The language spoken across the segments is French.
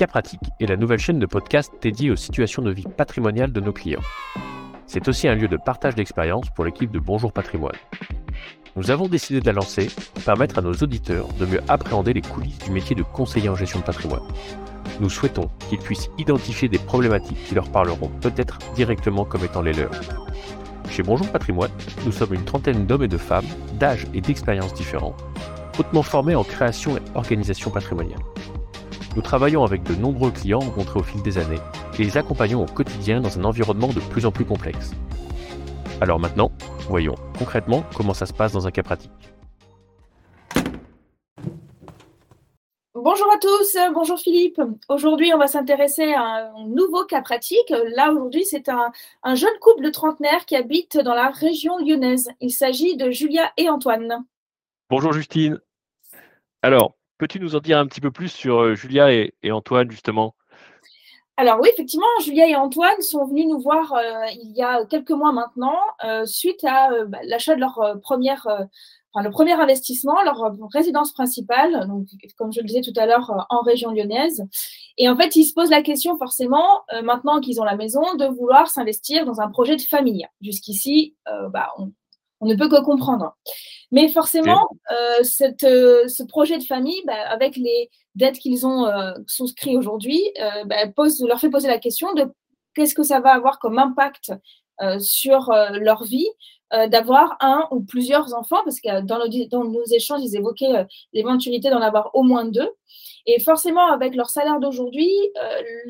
Cas Pratique est la nouvelle chaîne de podcast dédiée aux situations de vie patrimoniale de nos clients. C'est aussi un lieu de partage d'expérience pour l'équipe de Bonjour Patrimoine. Nous avons décidé de la lancer pour permettre à nos auditeurs de mieux appréhender les coulisses du métier de conseiller en gestion de patrimoine. Nous souhaitons qu'ils puissent identifier des problématiques qui leur parleront peut-être directement comme étant les leurs. Chez Bonjour Patrimoine, nous sommes une trentaine d'hommes et de femmes, d'âge et d'expériences différents, hautement formés en création et organisation patrimoniale. Nous travaillons avec de nombreux clients rencontrés au fil des années et les accompagnons au quotidien dans un environnement de plus en plus complexe. Alors maintenant, voyons concrètement comment ça se passe dans un cas pratique. Bonjour à tous, bonjour Philippe. Aujourd'hui, on va s'intéresser à un nouveau cas pratique. Là, aujourd'hui, c'est un, un, jeune couple de trentenaires qui habite dans la région lyonnaise. Il s'agit de Julia et Antoine. Bonjour Justine. Alors, Peux-tu nous en dire un petit peu plus sur euh, Julia et, Antoine, justement? Alors oui, effectivement, Julia et Antoine sont venus nous voir euh, il y a quelques mois maintenant, euh, suite à bah, l'achat de leur première, enfin, le premier investissement, leur résidence principale, donc comme je le disais tout à l'heure, en région lyonnaise. Et en fait, ils se posent la question forcément, maintenant qu'ils ont la maison, de vouloir s'investir dans un projet de famille. Jusqu'ici, bah, on, on ne peut que comprendre. Mais forcément, euh, cette, euh, ce projet de famille, bah, avec les dettes qu'ils ont euh, souscrites aujourd'hui, bah, leur fait poser la question de qu'est-ce que ça va avoir comme impact sur leur vie d'avoir un ou plusieurs enfants, parce que dans nos, dans nos échanges, ils évoquaient l'éventualité d'en avoir au moins deux. Et forcément, avec leur salaire d'aujourd'hui,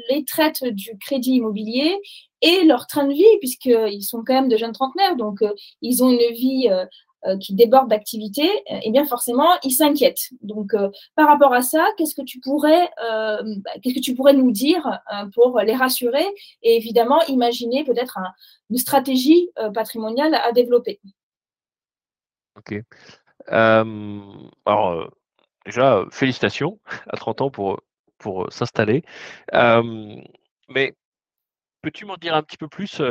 les traites du crédit immobilier et leur train de vie, puisqu'ils sont quand même de jeunes trentenaires, donc ils ont une vie euh, qui débordent d'activité, et bien forcément, ils s'inquiètent. Donc, euh, par rapport à ça, qu'est-ce que tu pourrais, euh, bah, qu'est-ce que tu pourrais nous dire pour les rassurer et évidemment imaginer peut-être une stratégie patrimoniale à développer? Ok. alors, déjà, félicitations à 30 ans pour, pour s'installer. mais peux-tu m'en dire un petit peu plus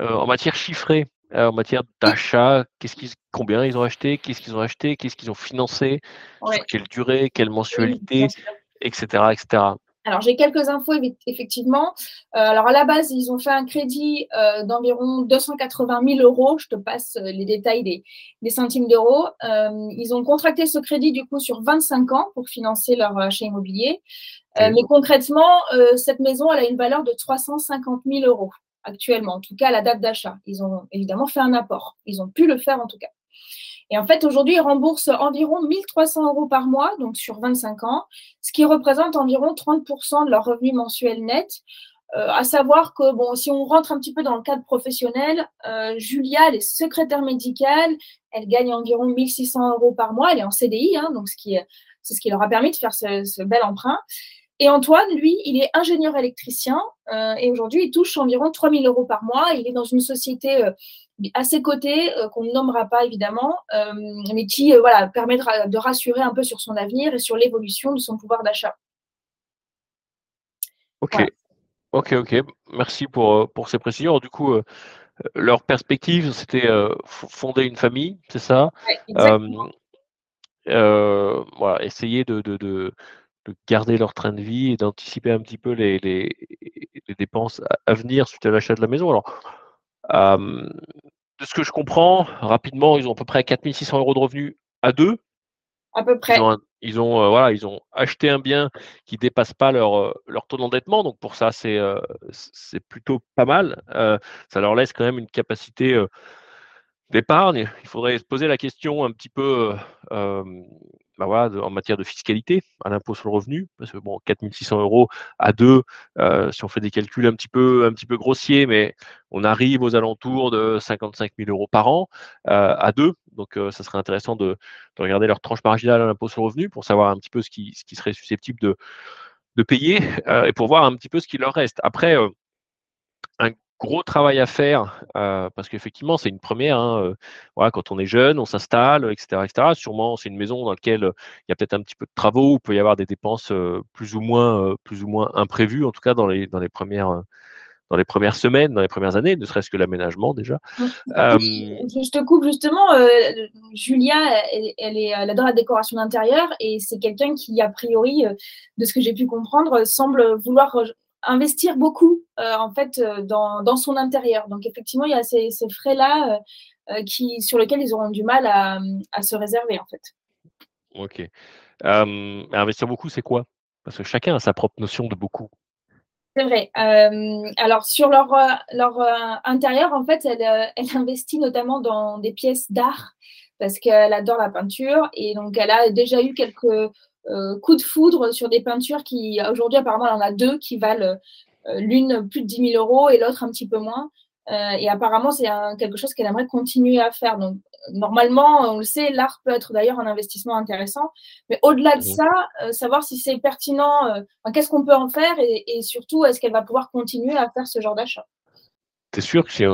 en matière chiffrée euh, en matière d'achat, qu'est-ce qu'ils, combien ils ont acheté, qu'est-ce qu'ils ont acheté, qu'est-ce qu'ils ont financé, sur quelle durée, quelle mensualité, etc., etc. Alors, j'ai quelques infos, effectivement. Euh, alors, à la base, ils ont fait un crédit euh, d'environ 280 000 euros. Je te passe les détails des, centimes d'euros. ils ont contracté ce crédit, du coup, sur 25 ans pour financer leur achat immobilier. Mais concrètement, cette maison, elle a une valeur de 350 000 euros actuellement, en tout cas à la date d'achat. Ils ont évidemment fait un apport. Ils ont pu le faire en tout cas. Et en fait, aujourd'hui, ils remboursent environ 1300 euros par mois, donc sur 25 ans, ce qui représente environ 30% de leur revenu mensuel net. Euh, à savoir que, bon, si on rentre un petit peu dans le cadre professionnel, euh, Julia, elle est secrétaire médicale, elle gagne environ 1600 euros par mois, elle est en CDI, hein, donc c'est ce qui leur a permis de faire ce, ce bel emprunt. Et Antoine, lui, il est ingénieur électricien euh, et aujourd'hui, il touche environ 3 000 euros par mois. Il est dans une société euh, à ses côtés, euh, qu'on ne nommera pas évidemment, mais qui voilà, permettra de rassurer un peu sur son avenir et sur l'évolution de son pouvoir d'achat. Ok, ok, ok. Merci pour, pour ces précisions. du coup, leur perspective, c'était fonder une famille, c'est ça? Voilà, essayer de, de de garder leur train de vie et d'anticiper un petit peu les, les, dépenses à venir suite à l'achat de la maison. Alors, de ce que je comprends, rapidement, ils ont à peu près 4600 euros de revenus à deux. À peu près. Ils ont, euh, voilà, ils ont acheté un bien qui ne dépasse pas leur, euh, leur taux d'endettement. Donc, pour ça, c'est euh, c'est plutôt pas mal. ça leur laisse quand même une capacité d'épargne. Il faudrait se poser la question un petit peu bah en matière de fiscalité, à l'impôt sur le revenu, parce que bon, 4600 euros à deux, euh, si on fait des calculs un petit peu, un petit peu grossiers, mais on arrive aux alentours de 55 000 euros par an euh, à deux. Donc, euh, ça serait intéressant de, regarder leur tranche marginale à l'impôt sur le revenu pour savoir un petit peu ce qui, ce qui serait susceptible de, de payer et pour voir un petit peu ce qui leur reste. Après, gros travail à faire euh, parce qu'effectivement, c'est une première. Hein, euh, voilà, quand on est jeune, on s'installe, etc., etc. Sûrement, c'est une maison dans laquelle euh, il y a peut-être un petit peu de travaux, où il peut y avoir des dépenses plus ou moins, plus ou moins imprévues, en tout cas dans les, dans les premières, dans les premières semaines, dans les premières années, ne serait-ce que l'aménagement déjà. Je te coupe justement, Julia, elle, est, elle adore la décoration d'intérieur et c'est quelqu'un qui, a priori, de ce que j'ai pu comprendre, semble vouloir investir beaucoup en fait dans, dans, son intérieur. Donc effectivement, il y a ces, ces frais-là qui, sur lesquels ils auront du mal à, à se réserver en fait. Ok. investir beaucoup, c'est quoi? Parce que chacun a sa propre notion de beaucoup. C'est vrai. alors sur leur, leur intérieur, en fait, elle, elle, investit notamment dans des pièces d'art parce qu'elle adore la peinture et donc elle a déjà eu quelques coups de foudre sur des peintures qui aujourd'hui apparemment elle en a deux qui valent l'une plus de 10 000 euros et l'autre un petit peu moins. Euh, et apparemment, c'est quelque chose qu'elle aimerait continuer à faire. Donc, normalement, on le sait, l'art peut être d'ailleurs un investissement intéressant. Mais au-delà de ça, euh, savoir si c'est pertinent, euh, qu'est-ce qu'on peut en faire et, surtout, est-ce qu'elle va pouvoir continuer à faire ce genre d'achat? C'est sûr que si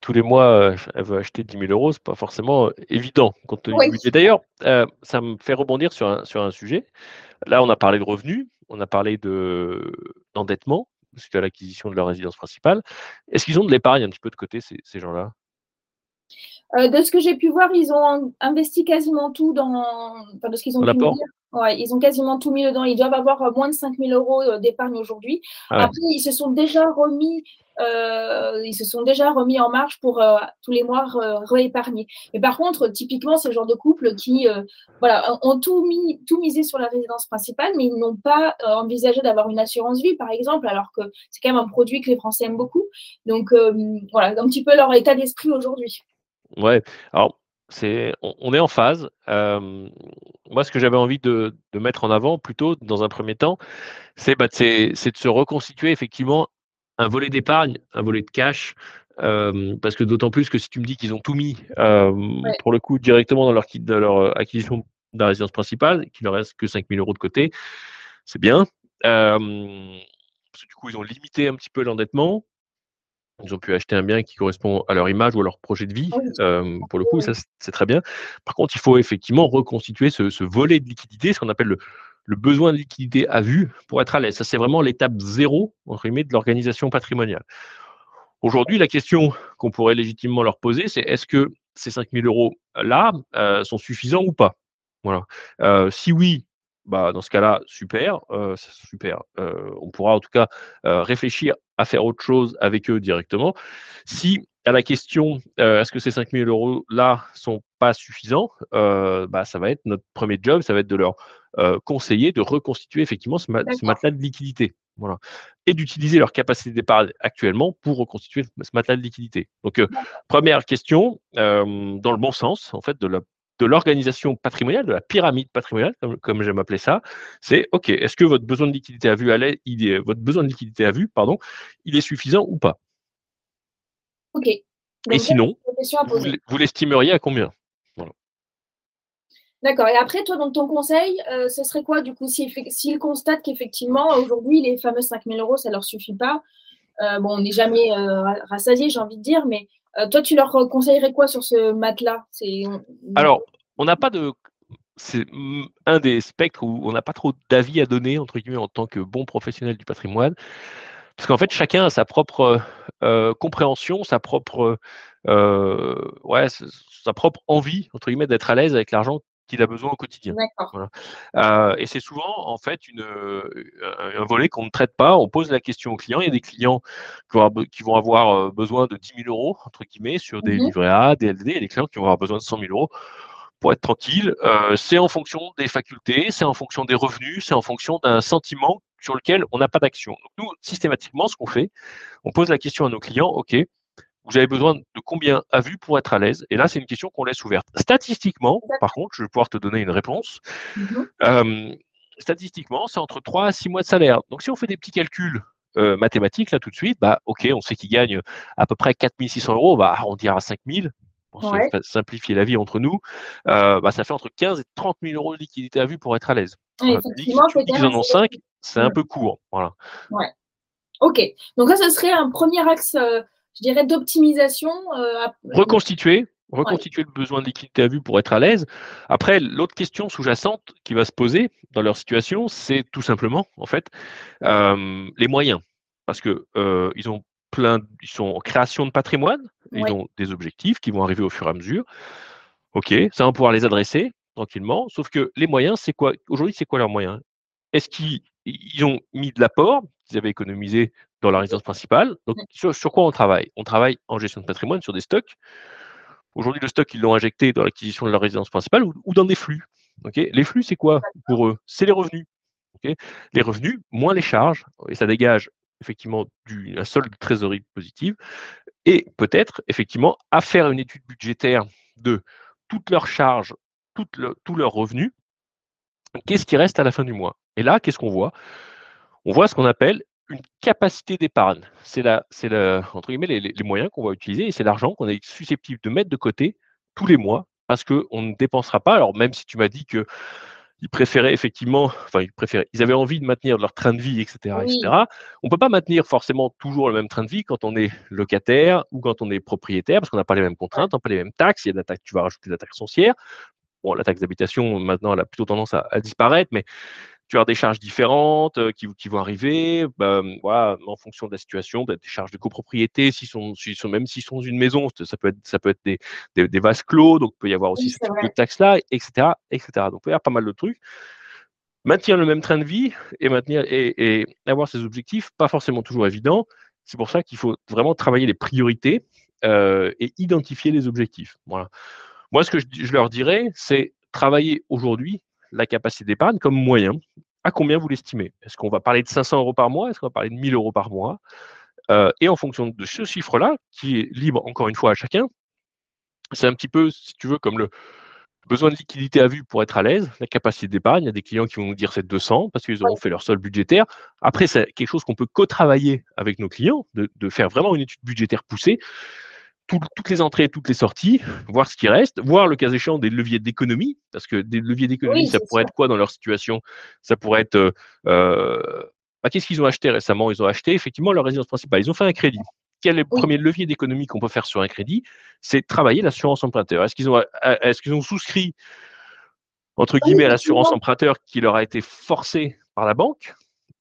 tous les mois, elle veut acheter 10 000 euros, ce n'est pas forcément évident compte tenu du D'ailleurs, ça me fait rebondir sur un, sur un sujet. Là, on a parlé de revenus, on a parlé d'endettement suite à l'acquisition de leur résidence principale. Est-ce qu'ils ont de l'épargne un petit peu de côté, ces, gens-là? Euh, de ce que j'ai pu voir, ils ont investi quasiment tout dans. Enfin, de ce qu'ils ont pu Ouais, ils ont quasiment tout mis dedans. Ils doivent avoir euh, moins de 5 000 euros euh, d'épargne aujourd'hui. Ah Après, ils se sont déjà remis, euh, ils se sont déjà remis en marche pour tous les mois réépargner. Mais par contre, typiquement, c'est le genre de couple qui, voilà, ont tout mis, tout misé sur la résidence principale, mais ils n'ont pas envisagé d'avoir une assurance vie, par exemple, alors que c'est quand même un produit que les Français aiment beaucoup. Donc, voilà, un petit peu leur état d'esprit aujourd'hui. Ouais. Alors, on, est en phase. moi, ce que j'avais envie de, mettre en avant, plutôt dans un premier temps, c'est bah, de se reconstituer effectivement un volet d'épargne, un volet de cash, parce que d'autant plus que si tu me dis qu'ils ont tout mis, pour le coup, directement dans leur, de leur acquisition de la résidence principale, qu'il ne reste que 5 000 euros de côté, c'est bien. parce que du coup, ils ont limité un petit peu l'endettement. Ils ont pu acheter un bien qui correspond à leur image ou à leur projet de vie. Pour le coup, ça, c'est très bien. Par contre, il faut effectivement reconstituer ce, volet de liquidité, ce qu'on appelle le, besoin de liquidité à vue, pour être à l'aise. Ça, c'est vraiment l'étape zéro, entre de l'organisation patrimoniale. Aujourd'hui, la question qu'on pourrait légitimement leur poser, c'est est-ce que ces 5 000 euros-là sont suffisants ou pas? Voilà. Euh, si oui, bah, dans ce cas-là, super, euh, super. Euh, on pourra en tout cas réfléchir à faire autre chose avec eux directement. Si à la question est-ce que ces 5 000 euros là sont pas suffisants, bah, ça va être notre premier job, ça va être de leur conseiller de reconstituer effectivement ce, matelas de liquidité. Voilà. Et d'utiliser leur capacité d'épargne actuellement pour reconstituer ce matelas de liquidité. Donc, première question, dans le bon sens, en fait, de la de l'organisation patrimoniale, de la pyramide patrimoniale, comme, j'aime appeler ça, c'est OK, est-ce que votre besoin de liquidité à vue, il est, votre besoin de liquidité à vue, pardon, il est suffisant ou pas? OK. Et sinon, vous, l'estimeriez à combien? D'accord. Et après, toi, donc ton conseil, euh, ce serait quoi du coup s'ils constatent qu'effectivement, aujourd'hui, les fameux 5 000 euros, ça ne leur suffit pas euh, Bon, on n'est jamais euh, rassasié, j'ai envie de dire, mais toi, tu leur conseillerais quoi sur ce matelas? Alors, on n'a pas de. C'est un des spectres où on n'a pas trop d'avis à donner, entre guillemets, en tant que bon professionnel du patrimoine. Parce qu'en fait, chacun a sa propre euh, compréhension, sa propre, euh, ouais, sa propre envie, entre guillemets, d'être à l'aise avec l'argent qu'il a besoin au quotidien. Euh, et c'est souvent en fait une, un volet qu'on ne traite pas. On pose la question aux clients. Il y a des clients qui vont avoir besoin de 10 000 euros entre guillemets sur des mmh livrets A, des LD, et des clients qui vont avoir besoin de 100 000 euros pour être tranquille. c'est en fonction des facultés, c'est en fonction des revenus, c'est en fonction d'un sentiment sur lequel on n'a pas d'action. Donc nous, systématiquement, ce qu'on fait, on pose la question à nos clients, OK, vous avez besoin de combien à vue pour être à l'aise? Et là, c'est une question qu'on laisse ouverte. Statistiquement, par contre, je vais pouvoir te donner une réponse. Euh, statistiquement, c'est entre 3 à 6 mois de salaire. Donc, si on fait des petits calculs euh, mathématiques, là, tout de suite, bah, OK, on sait qu'il gagne à peu près 4600 euros, bah, on dira 5000 pour simplifier la vie entre nous, euh, bah, ça fait entre 15 et 30 000 euros de liquidité à vue pour être à l'aise. si ils en ont 5, c'est un peu court. Voilà. Ouais. Ok. Donc, ça, ce serait un premier axe je dirais, d'optimisation. Euh, reconstituer, reconstituer le besoin de liquidité à vue pour être à l'aise. Après, l'autre question sous-jacente qui va se poser dans leur situation, c'est tout simplement, en fait, euh, les moyens. Parce que euh, ils ont plein, ils sont en création de patrimoine, ils ont des objectifs qui vont arriver au fur et à mesure. Ok, ça va pouvoir les adresser tranquillement. Sauf que les moyens, c'est quoi Aujourd'hui, c'est quoi leurs moyens? Est-ce qu'ils ont mis de l'apport qu'ils avaient économisé dans la résidence principale Donc, sur, sur quoi on travaille? On travaille en gestion de patrimoine sur des stocks. Aujourd'hui, le stock, ils l'ont injecté dans l'acquisition de la résidence principale ou, dans des flux. les flux, c'est quoi pour eux? C'est les revenus. les revenus, moins les charges, et ça dégage effectivement du, un solde de trésorerie positive, et peut-être effectivement à faire une étude budgétaire de toutes leurs charges, toutes tous leurs revenus, qu'est-ce qui reste à la fin du mois? Et là, qu'est-ce qu'on voit? On voit ce qu'on appelle une capacité d'épargne. C'est la, c'est entre guillemets les, les moyens qu'on va utiliser et c'est l'argent qu'on est susceptible de mettre de côté tous les mois parce qu'on ne dépensera pas. Alors même si tu m'as dit que ils préféraient effectivement, enfin ils préféraient, ils avaient envie de maintenir leur train de vie, etc., etc. On peut pas maintenir forcément toujours le même train de vie quand on est locataire ou quand on est propriétaire, parce qu'on n'a pas les mêmes contraintes, on n'a pas les mêmes taxes. Il y a des taxes, tu vas rajouter des taxes foncières. Bon, la taxe d'habitation maintenant, elle a plutôt tendance à disparaître, mais tu as des charges différentes euh, qui, qui, vont arriver, bah, voilà, en fonction de la situation, des charges de copropriété, s'ils sont, sont, même s'ils sont une maison, ça peut être, ça peut être des, des, des vases clos, donc il peut y avoir aussi ce type de taxes-là, etc., etc. Donc il peut y avoir pas mal de trucs. Maintenir le même train de vie et maintenir et, et avoir ses objectifs, pas forcément toujours évident. C'est pour ça qu'il faut vraiment travailler les priorités euh, et identifier les objectifs. Voilà. Moi, ce que je, je leur dirais, c'est travailler aujourd'hui la capacité d'épargne comme moyen. À combien vous l'estimez? Est-ce qu'on va parler de 500 euros par mois? Est-ce qu'on va parler de 1000 euros par mois? Euh, Et en fonction de ce chiffre-là, qui est libre encore une fois à chacun, c'est un petit peu, si tu veux, comme le besoin de liquidité à vue pour être à l'aise, la capacité d'épargne. Il y a des clients qui vont nous dire c'est 200 parce qu'ils auront fait leur sol budgétaire. Après, c'est quelque chose qu'on peut co-travailler avec nos clients, de, de faire vraiment une étude budgétaire poussée toutes les entrées, toutes les sorties, voir ce qui reste, voir le cas échéant des leviers d'économie, parce que des leviers d'économie, ça pourrait être quoi dans leur situation? Ça pourrait être, euh, euh, bah, qu'est-ce qu'ils ont acheté récemment? Ils ont acheté effectivement leur résidence principale, ils ont fait un crédit. Quel est le premier levier d'économie qu'on peut faire sur un crédit? C'est travailler l'assurance emprunteur. Est-ce qu'ils ont, est-ce qu'ils ont souscrit, entre guillemets, à l'assurance emprunteur qui leur a été forcée par la banque?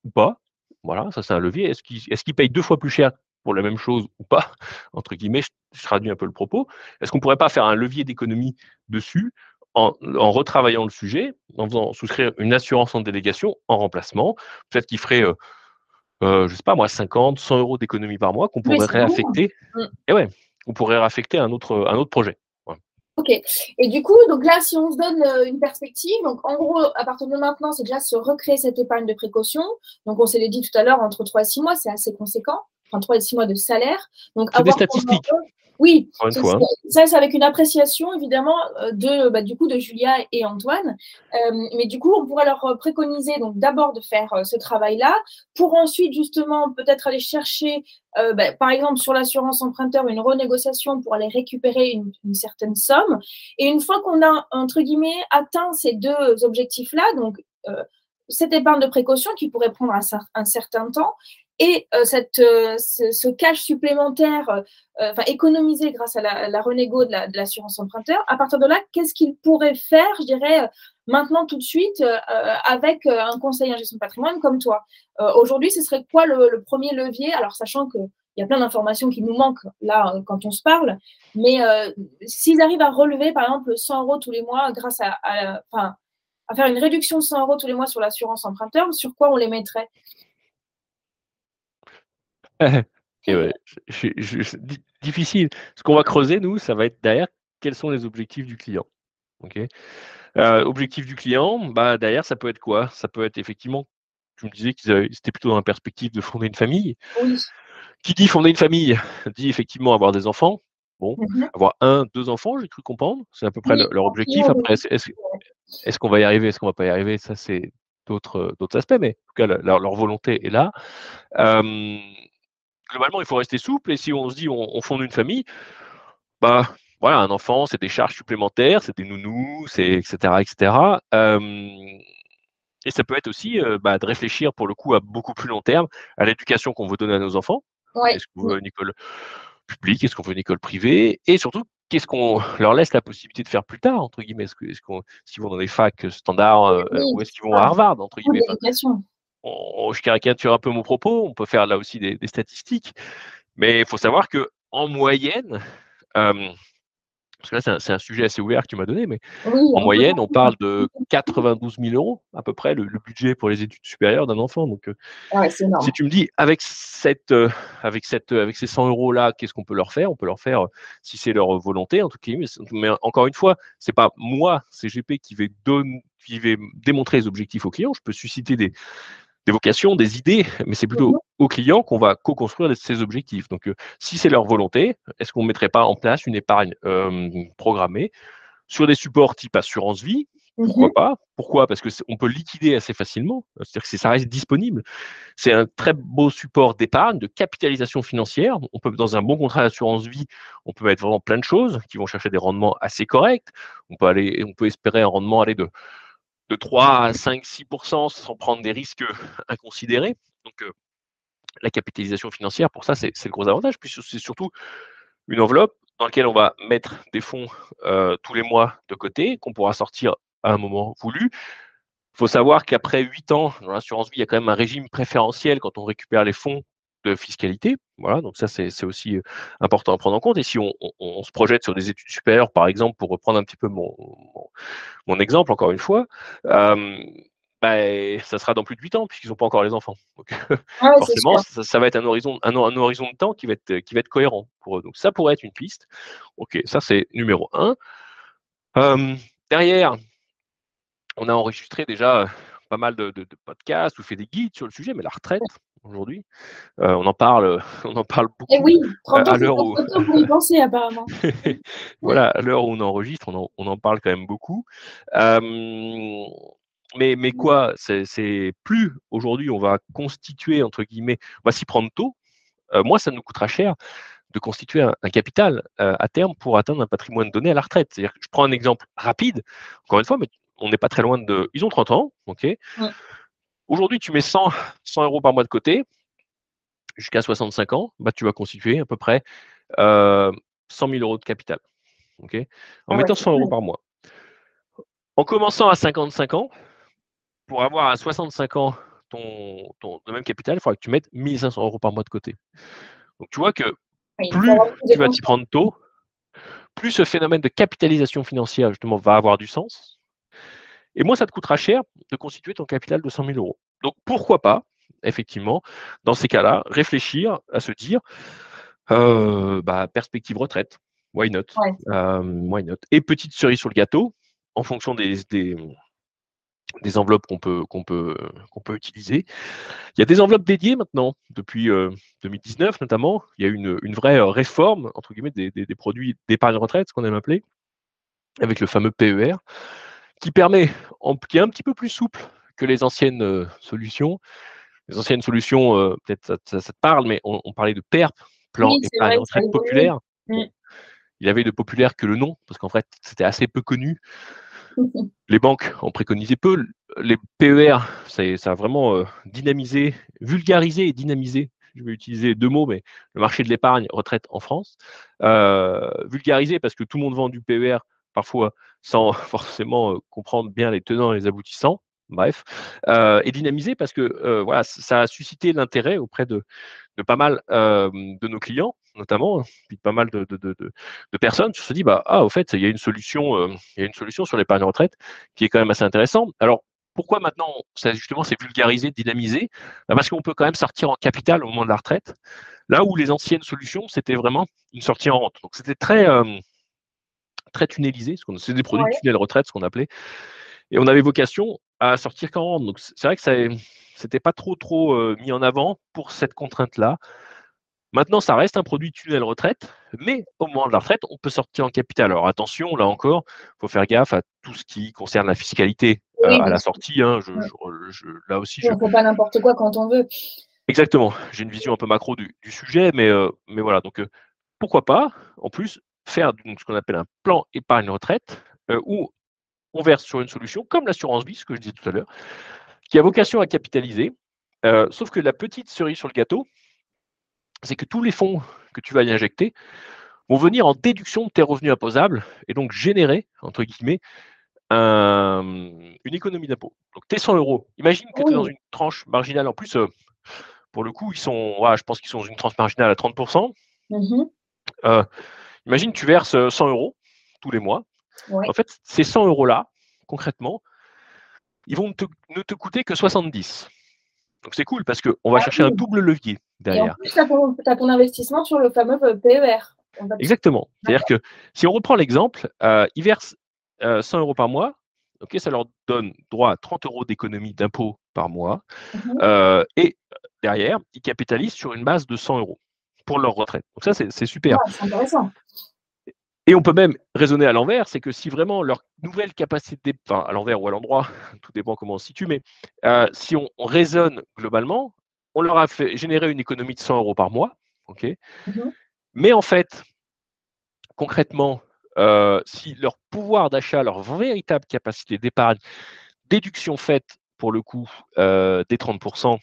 Ou pas? Voilà, ça c'est un levier. Est-ce qu'ils est qu'ils payent deux fois plus cher pour la même chose ou pas, entre guillemets, je, traduis un peu le propos, est-ce qu'on ne pourrait pas faire un levier d'économie dessus en, retravaillant le sujet, en faisant souscrire une assurance en délégation en remplacement, peut-être qu'il ferait, euh, euh, je ne sais pas moi, 50, 100 euros d'économie par mois qu'on pourrait réaffecter, mmh. et ouais, on pourrait réaffecter un autre, un autre projet. Ok. Et du coup, donc là, si on se donne euh, une perspective, donc en gros, à partir de maintenant, c'est déjà se recréer cette épargne de précaution. Donc, on s'est dit tout à l'heure, entre 3 et 6 mois, c'est assez conséquent. 3 et 6 mois de salaire. Donc, c'est des statistiques. Oui, ça c'est avec une appréciation évidemment euh, de bah, du coup de Julia et Antoine, euh, mais du coup on pourrait leur préconiser donc d'abord de faire euh, ce travail-là pour ensuite justement peut-être aller chercher bah, par exemple sur l'assurance emprunteur une renégociation pour aller récupérer une, certaine somme et une fois qu'on a entre guillemets atteint ces deux objectifs-là donc cette épargne de précaution qui pourrait prendre un certain temps et euh, euh, ce, cash supplémentaire, euh, économisé grâce à la, la renégo de l'assurance emprunteur, à partir de là, qu'est-ce qu'il pourrait faire, je dirais, maintenant tout de suite avec un conseiller en gestion de patrimoine comme toi? Aujourd'hui, ce serait quoi le, premier levier? Alors, sachant qu'il y a plein d'informations qui nous manquent là quand on se parle, mais s'ils arrivent à relever, par exemple, 100 euros tous les mois grâce à, à, à faire une réduction de 100 euros tous les mois sur l'assurance emprunteur, sur quoi on les mettrait? Difficile. Ce qu'on va creuser, nous, ça va être derrière quels sont les objectifs du client. Ok? Euh, objectif du client, bah derrière, ça peut être quoi? Ça peut être effectivement, tu me disais qu'ils étaient plutôt dans la perspective de fonder une famille. Qui dit fonder une famille dit effectivement avoir des enfants. Bon, mmh avoir un, deux enfants, j'ai cru comprendre. C'est à peu près leur objectif. Après, est-ce qu'on va y arriver? Est-ce qu'on va pas y arriver? Ça, c'est d'autres aspects, mais en tout cas, leur, volonté est là globalement, il faut rester souple. Et si on se dit on, fonde une famille, bah voilà, un enfant, c'est des charges supplémentaires, c'est des nounous, c'est etc. etc. et ça peut être aussi euh, bah, de réfléchir pour le coup à beaucoup plus long terme à l'éducation qu'on veut donner à nos enfants. Est-ce qu'on veut une école publique? Est-ce qu'on veut une école privée? Et surtout, qu'est-ce qu'on leur laisse la possibilité de faire plus tard, entre guillemets? Est-ce qu'ils vont dans des facs standards euh, ou est-ce qu'ils vont à Harvard, entre guillemets? Je caricature un peu mon propos, on peut faire là aussi des, statistiques. Mais il faut savoir que en moyenne, parce que là, c'est un, sujet assez ouvert que tu m'as donné, mais en moyenne, on parle de 92 000 euros, à peu près, le, budget pour les études supérieures d'un enfant. Donc, ah si tu me dis, avec, cette, avec, cette, avec ces 100 euros-là, qu'est-ce qu'on peut leur faire? On peut leur faire, si c'est leur volonté, en tout cas, mais, encore une fois, ce n'est pas moi, CGP, qui vais, qui vais démontrer les objectifs aux clients. Je peux susciter des, des vocations, des idées, mais c'est plutôt mhm. aux clients qu'on va co-construire ces objectifs. Donc, euh, si c'est leur volonté, est-ce qu'on ne mettrait pas en place une épargne euh, programmée sur des supports type assurance vie? Pourquoi mhm. pas? Pourquoi? Parce qu'on peut liquider assez facilement, c'est-à-dire que ça reste disponible. C'est un très beau support d'épargne, de capitalisation financière. On peut, dans un bon contrat d'assurance vie, on peut mettre vraiment plein de choses qui vont chercher des rendements assez corrects. On peut aller, on peut espérer un rendement aller de de 3 à 5, 6 sans prendre des risques inconsidérés. Donc, euh, la capitalisation financière, pour ça, c'est le gros avantage, puisque c'est surtout une enveloppe dans laquelle on va mettre des fonds euh, tous les mois de côté, qu'on pourra sortir à un moment voulu. Il faut savoir qu'après 8 ans, dans l'assurance vie, il y a quand même un régime préférentiel quand on récupère les fonds de fiscalité. Voilà, donc ça, c'est aussi important à prendre en compte. Et si on, se projette sur des études supérieures, par exemple, pour reprendre un petit peu mon, mon, exemple, encore une fois, euh, ça sera dans plus de 8 ans, puisqu'ils n'ont pas encore les enfants. Donc, forcément, ça, va être un horizon, un, horizon de temps qui va, être, qui va être cohérent pour eux. Donc, ça pourrait être une piste. OK, ça, c'est numéro 1. derrière, on a enregistré déjà pas mal de, de, podcasts ou fait des guides sur le sujet, mais la retraite, aujourd'hui. Euh, on en parle, on en parle beaucoup. Et eh oui, à l'heure où vous y pensez apparemment. voilà, à l'heure où on enregistre, on en, parle quand même beaucoup. Euh, mais, mais quoi, c'est plus aujourd'hui, on va constituer entre guillemets, on va s'y prendre tôt. Euh, moi, ça nous coûtera cher de constituer un, capital à terme pour atteindre un patrimoine donné à la retraite. C'est-à-dire que je prends un exemple rapide, encore une fois, mais on n'est pas très loin de. Ils ont 30 ans, ok. Aujourd'hui, tu mets 100, 100 euros par mois de côté, jusqu'à 65 ans, bah, tu vas constituer à peu près euh, 100 000 euros de capital. en ah mettant 100 euros par mois. En commençant à 55 ans, pour avoir à 65 ans ton, ton, le même capital, il faudra que tu mettes 1500 euros par mois de côté. Donc tu vois que plus tu vas t'y prendre tôt, plus ce phénomène de capitalisation financière justement va avoir du sens et moi, ça te coûtera cher de constituer ton capital de 100 000 euros. Donc, pourquoi pas, effectivement, dans ces cas-là, réfléchir à se dire, euh, bah, perspective retraite, why not, euh, why not? Et petite cerise sur le gâteau, en fonction des, des, enveloppes qu'on peut, qu'on peut, qu'on peut utiliser. Il y a des enveloppes dédiées maintenant, depuis 2019 euh, notamment. Il y a une, une vraie réforme, entre guillemets, des, des, des produits d'épargne retraite, ce qu'on aime appeler, avec le fameux PER qui permet, qui est un petit peu plus souple que les anciennes euh, solutions. Les anciennes solutions, euh, peut-être ça, te parle, mais on, parlait de PERP, plan épargne retraite populaire. Mm. Il avait de populaire que le nom, parce qu'en fait, c'était assez peu connu. les banques en préconisaient peu. Les PER, ça, ça a vraiment euh, dynamisé, vulgarisé et dynamisé je vais utiliser deux mots, mais le marché de l'épargne retraite en France. vulgarisé parce que tout le monde vend du PER parfois sans forcément comprendre bien les tenants et les aboutissants. Bref, et dynamiser parce que voilà, ça a suscité l'intérêt auprès de, pas mal de nos clients, notamment, puis de pas mal de, personnes. Je se dit, bah, ah, au fait, il y a une solution, il y a une solution sur l'épargne retraite qui est quand même assez intéressante. Alors, pourquoi maintenant, ça, justement, c'est vulgarisé, dynamisé? Bah, Parce qu'on peut quand même sortir en capital au moment de la retraite, là où les anciennes solutions, c'était vraiment une sortie en rente. Donc, c'était très, très tunnelisé, c'est des produits de tunnel retraite, ce qu'on appelait. Et on avait vocation à sortir qu'en rente. Donc c'est vrai que ça n'était pas trop trop euh, mis en avant pour cette contrainte-là. Maintenant, ça reste un produit tunnel retraite, mais au moment de la retraite, on peut sortir en capital. Alors attention, là encore, il faut faire gaffe à tout ce qui concerne la fiscalité euh, à la sortie. Hein. Je, là aussi, je ne fais pas n'importe quoi quand on veut. Exactement. J'ai une vision un peu macro du, sujet, mais, euh, mais voilà. Donc pourquoi pas? En plus, faire ce qu'on appelle un plan épargne retraite euh, où on verse sur une solution comme l'assurance vie, ce que je disais tout à l'heure, qui a vocation à capitaliser. Euh, sauf que la petite cerise sur le gâteau, c'est que tous les fonds que tu vas y injecter vont venir en déduction de tes revenus imposables et donc générer, entre guillemets, une économie d'impôt. Donc tes 100 euros, imagine que tu es dans une tranche marginale. En plus, euh, pour le coup, ils sont, je pense qu'ils sont dans une tranche marginale à 30%. Mhm. Euh, imagine, tu verses 100 euros tous les mois. Ouais. En fait, ces 100 euros-là, concrètement, ils vont te- ne te coûter que 70. Donc c'est cool parce qu'on va Ah chercher un double levier Et en derrière. plus, tu as, ton investissement sur le fameux E PER. Exactement. C'est-à-dire que si on reprend l'exemple, euh, ils versent euh, 100 euros par mois, ok, ça leur donne droit à 30 euros d'économie d'impôt par mois. Mhm. euh, et derrière, ils capitalisent sur une base de 100 euros pour leur retraite. Donc ça, c'est super. Ouais, c'est intéressant. Et on peut même raisonner à l'envers, c'est que si vraiment leur nouvelle capacité, enfin à l'envers ou à l'endroit, tout dépend comment on se situe, mais euh, si on, on raisonne globalement, on leur a fait générer une économie de 100 euros par mois, ok? Mhm. mais en fait, concrètement, euh, si leur pouvoir d'achat, leur véritable capacité d'épargne, déduction faite pour le coup euh, des 30%,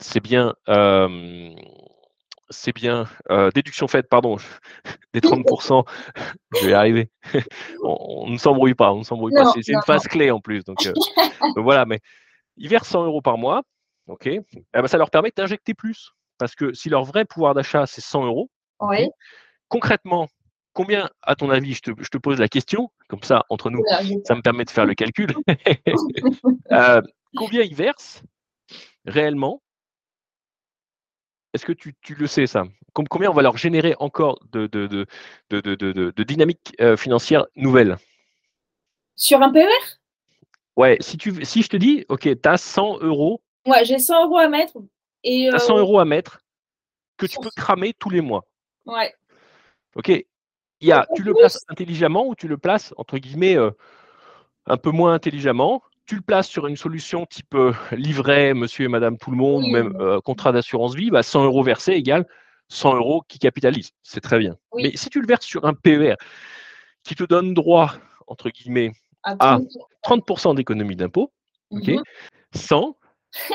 c'est bien, c'est bien, euh, déduction faite, pardon, des 30%, je vais y arriver. on, on ne s'embrouille pas, on ne s'embrouille pas. C'est une phase clé en plus. Donc, euh, donc voilà, mais ils versent 100 euros par mois, ok eh ben, Ça leur permet d'injecter plus. Parce que si leur vrai pouvoir d'achat, c'est 100 euros, Oui. concrètement, combien, à ton avis, je te, je te pose la question, comme ça, entre nous, ça me permet de faire le calcul. Euh, combien ils versent réellement Est-ce que tu, tu le sais, ça? Com- Combien on va leur générer encore de, de, de, de, dynamique euh, financière nouvelle Sur un PER Ouais, si, tu, si je te dis, OK, tu as 100 euros, Ouais, j'ai 100 euros à mettre. Et, t'as euh, 100 euros à mettre que tu peux cramer tous les mois. ouais. OK Il y a, tu le places intelligemment ou tu le places, entre guillemets, euh, un peu moins intelligemment? Tu le places sur une solution type euh, livret, monsieur et madame tout le monde, ou même euh, contrat d'assurance vie, bah, 100 euros versés égale 100 euros qui capitalisent. C'est très bien. Oui. Mais si tu le verses sur un PER qui te donne droit, entre guillemets, à Ah. tout- 30% d'économie d'impôt, ok, Mhm. 100,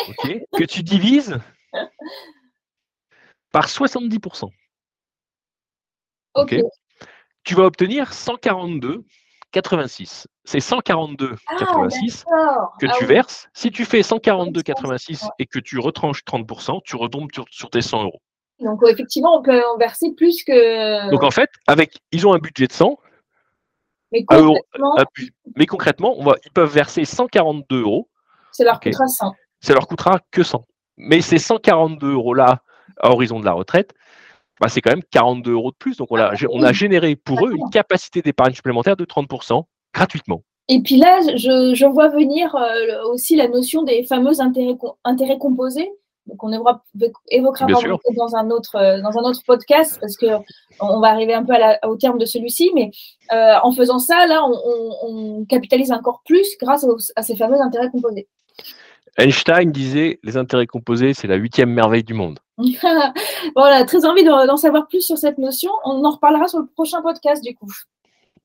ok, que tu divises par 70%. Ok. ok. Tu vas obtenir 142,86. C'est 142,86 Ah, que Ah tu oui. verses. Si tu fais 142,86 et que tu retranches 30%, tu retombes sur, sur tes 100 euros. Donc, effectivement, on peut en verser plus que. Donc en fait, avec, ils ont un budget de 100, mais ah, euros, mais concrètement, on va, ils peuvent verser 142 euros. c'est leur coûtera 100. ça leur coûtera que 100. Mais ces 142 euros-là, à horizon de la retraite, bah, c'est quand même 42 euros de plus. Donc, on a, on a généré pour eux une capacité d'épargne supplémentaire de 30% gratuitement. Et puis là, je, je vois venir euh, aussi la notion des fameux intérêts, intérêts composés. Donc, on évoquera, dans un autre euh, dans un autre podcast parce que on va arriver un peu à la- au terme de celui-ci. Mais euh, en faisant ça, là, on, on- on capitalise encore plus grâce aux- à ces fameux intérêts composés. Einstein disait les intérêts composés, c'est la huitième merveille du monde. voilà, très envie de- d'en savoir plus sur cette notion. On en reparlera sur le prochain podcast du coup.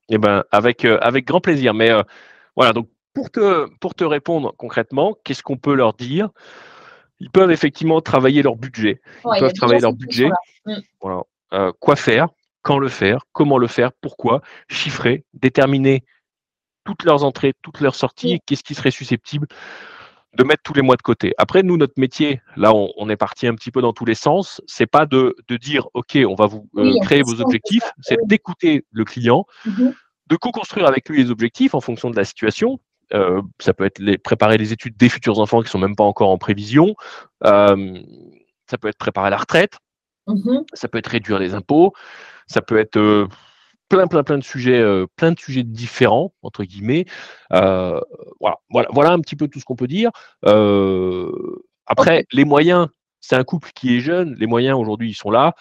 Eh ben, avec, euh, avec grand plaisir. Mais euh, voilà, donc pour te, pour te répondre concrètement, qu'est-ce qu'on peut leur dire? Ils peuvent effectivement travailler leur budget. Ils Ouais, peuvent travailler leur budget. notion-là. Voilà. Euh, quoi faire? Quand le faire? Comment le faire? Pourquoi? Chiffrer, déterminer toutes leurs entrées, toutes leurs sorties, Oui. et qu'est-ce qui serait susceptible? De mettre tous les mois de côté. Après, nous, notre métier, là, on, on est parti un petit peu dans tous les sens. C'est pas de, de dire, OK, on va vous euh, Oui, créer vos objectifs, c'est oui. d'écouter le client, Mhm. de co-construire avec lui les objectifs en fonction de la situation. Euh, ça peut être les, préparer les études des futurs enfants qui sont même pas encore en prévision. Euh, ça peut être préparer la retraite. Mhm. Ça peut être réduire les impôts. Ça peut être plein, plein, plein de sujets, euh, plein de sujets différents entre guillemets. Euh, voilà, voilà, voilà un petit peu tout ce qu'on peut dire. Euh, après, les moyens, c'est un couple qui est jeune. Les moyens aujourd'hui, ils sont là.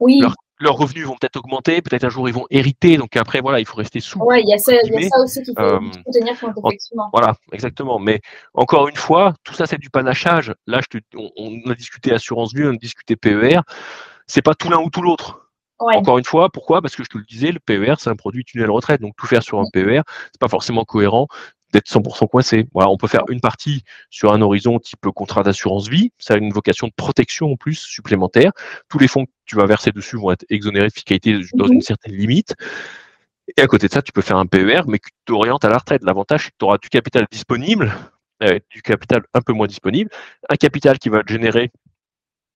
Oui, Leur- Leurs revenus vont peut-être augmenter. Peut-être un jour, ils vont hériter. Donc après, voilà, il faut rester souple. ouais, il y a ça, il y a guillemets, ça aussi qu'il faut, euh, tenir compte, en- effectivement. Voilà, exactement. Mais encore une fois, tout ça, c'est du panachage. Là, je te- on, on a discuté assurance vie, on a discuté PER. C'est pas tout l'un ou tout l'autre. Ouais. Encore une fois, pourquoi? Parce que je te le disais, le PER, c'est un produit tunnel retraite. Donc, tout faire sur un PER, c'est pas forcément cohérent d'être 100% coincé. Voilà, on peut faire une partie sur un horizon type contrat d'assurance vie. Ça a une vocation de protection en plus supplémentaire. Tous les fonds que tu vas verser dessus vont être exonérés de fiscalité dans Mhm. une certaine limite. Et à côté de ça, tu peux faire un PER, mais qui t'oriente à la retraite. L'avantage, c'est que tu auras du capital disponible, euh, du capital un peu moins disponible, un capital qui va te générer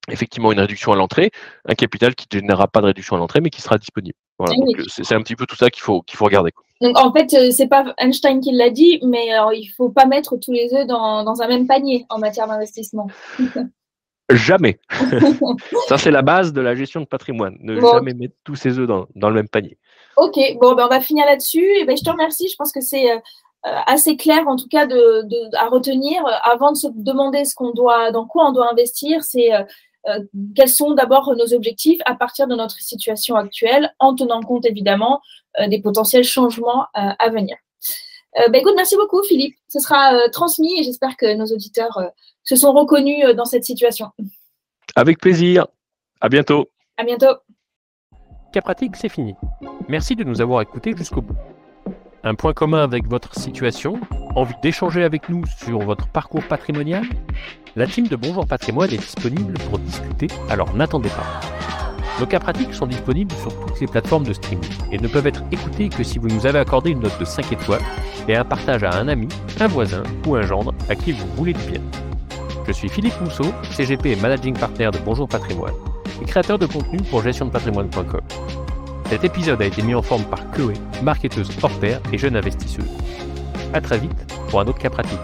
effectivement une réduction à l'entrée, un capital qui ne générera pas de réduction à l'entrée, mais qui sera disponible. Voilà, c'est un petit peu tout ça qu'il faut, qu'il faut regarder. Donc en fait, c'est pas Einstein qui l'a dit, mais alors, il faut pas mettre tous les œufs dans, dans un même panier en matière d'investissement. Jamais. ça, c'est la base de la gestion de patrimoine. Ne jamais mettre tous ses œufs dans, dans, le même panier. Ok, bon, ben, on va finir là-dessus. Et ben, je te remercie. Je pense que c'est euh, assez clair, en tout cas, de, de, à retenir. Avant de se demander ce qu'on doit, dans quoi on doit investir, c'est euh, euh, quels sont d'abord nos objectifs à partir de notre situation actuelle, en tenant compte évidemment des potentiels changements à venir. Ben, écoute, merci beaucoup, Philippe. Ce sera transmis et j'espère que nos auditeurs se sont reconnus dans cette situation. Avec plaisir. À bientôt. À bientôt. Cas pratique, c'est fini. Merci de nous avoir écoutés jusqu'au bout. Un point commun avec votre situation Envie d'échanger avec nous sur votre parcours patrimonial? La team de Bonjour Patrimoine est disponible pour discuter, alors n'attendez pas. Nos cas pratiques sont disponibles sur toutes les plateformes de streaming et ne peuvent être écoutés que si vous nous avez accordé une note de 5 étoiles et un partage à un ami, un voisin ou un gendre à qui vous voulez du bien. Je suis Philippe Mousseau, CGP et Managing Partner de Bonjour Patrimoine et créateur de contenu pour gestiondepatrimoine.com. Cet épisode a été mis en forme par Chloé, marketeuse hors pair et jeune investisseuse. A très vite pour un autre cas pratique.